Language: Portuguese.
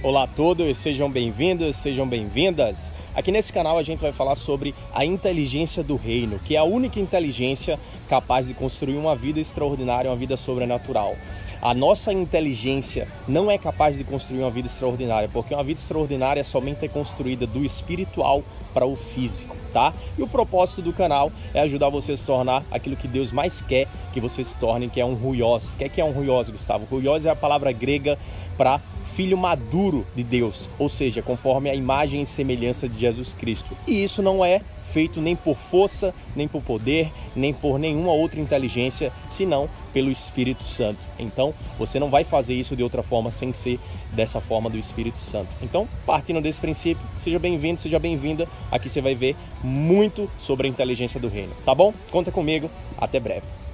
Olá a todos, sejam bem-vindos, sejam bem-vindas. Aqui nesse canal a gente vai falar sobre a inteligência do reino, que é a única inteligência capaz de construir uma vida extraordinária, uma vida sobrenatural. A nossa inteligência não é capaz de construir uma vida extraordinária, porque uma vida extraordinária somente é construída do espiritual para o físico, tá? E o propósito do canal é ajudar você a se tornar aquilo que Deus mais quer que você se torne, que é um ruiós. O que é, um ruiós, Gustavo? Ruiós é a palavra grega para filho maduro de Deus, ou seja, conforme a imagem e semelhança de Jesus Cristo. E isso não é feito nem por força, nem por poder, nem por nenhuma outra inteligência, senão pelo Espírito Santo. Então, você não vai fazer isso de outra forma sem ser dessa forma do Espírito Santo. Então, partindo desse princípio, seja bem-vindo, seja bem-vinda. Aqui você vai ver muito sobre a inteligência do reino, tá bom? Conta comigo. Até breve.